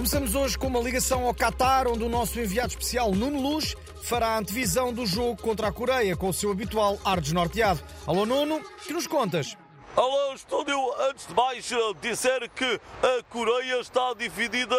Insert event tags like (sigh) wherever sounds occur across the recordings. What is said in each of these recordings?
Começamos hoje com uma ligação ao Qatar, onde o nosso enviado especial Nuno Luz fará a antevisão do jogo contra a Coreia com o seu habitual ar desnorteado. Alô Nuno, que nos contas? Alô, estúdio. Antes de mais, eh, dizer que a Coreia está dividida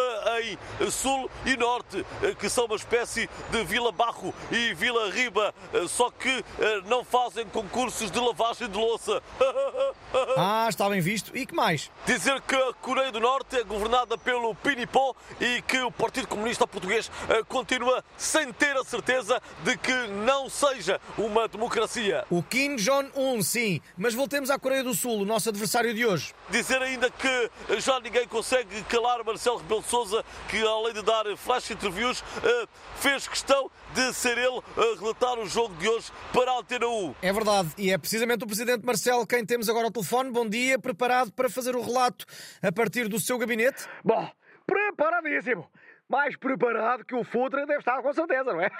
em Sul e Norte, eh, que são uma espécie de Vila Barro e Vila Riba, eh, só que não fazem concursos de lavagem de louça. (laughs) Ah, está bem visto. E que mais? Dizer que a Coreia do Norte é governada pelo Pinipó e que o Partido Comunista Português continua sem ter a certeza de que não seja uma democracia. O Kim Jong-un, sim. Mas voltemos à Coreia do Sul. Sul, o nosso adversário de hoje. Dizer ainda que já ninguém consegue calar Marcelo Rebelo de Sousa, que além de dar flash interviews, eh, fez questão de ser ele a relatar o jogo de hoje para a Antena 1. É verdade, e é precisamente o Presidente Marcelo quem temos agora ao telefone. Bom dia, preparado para fazer o relato a partir do seu gabinete? Bom, preparadíssimo. Mais preparado que o Futre deve estar, com certeza, não é?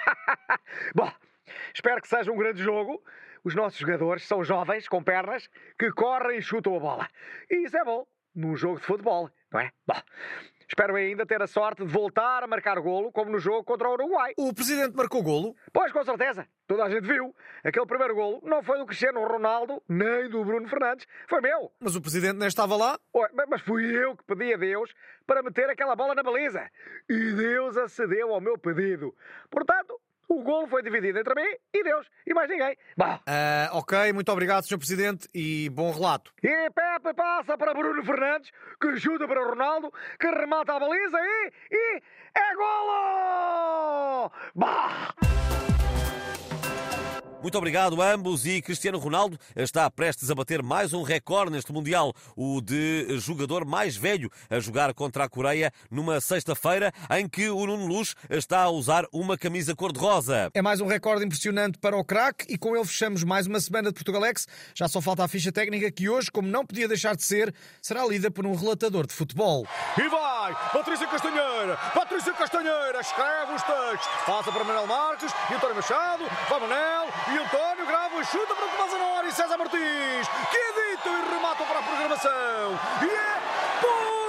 (laughs) Bom, espero que seja um grande jogo. Os nossos jogadores são jovens, com pernas, que correm e chutam a bola. E isso é bom num jogo de futebol, não é? Bom, espero ainda ter a sorte de voltar a marcar golo, como no jogo contra o Uruguai. O Presidente marcou golo? Pois, com certeza. Toda a gente viu. Aquele primeiro golo não foi do Cristiano Ronaldo, nem do Bruno Fernandes. Foi meu. Mas o Presidente nem estava lá? Mas fui eu que pedi a Deus para meter aquela bola na baliza. E Deus acedeu ao meu pedido. Portanto, o golo foi dividido entre mim e Deus e mais ninguém. Bah. Uh, ok, muito obrigado, Sr. Presidente, e bom relato. E Pepe passa para Bruno Fernandes, que ajuda para Ronaldo, que remata a baliza e. e. é golo! Bah! Muito obrigado a ambos e Cristiano Ronaldo está prestes a bater mais um recorde neste Mundial, o de jogador mais velho a jogar contra a Coreia numa sexta-feira em que o Nuno Luz está a usar uma camisa cor-de-rosa. É mais um recorde impressionante para o craque e com ele fechamos mais uma semana de Portugalex. Já só falta a ficha técnica que hoje, como não podia deixar de ser, será lida por um relatador de futebol. E vai! Patrícia Castanheira! Patrícia Castanheira! Escreve os textos! Passa para Manuel Marques, e António Machado, vai Manel e António grava e chuta para o Tomás e César Martins, que editam e rematam para a programação. E é Portugalês!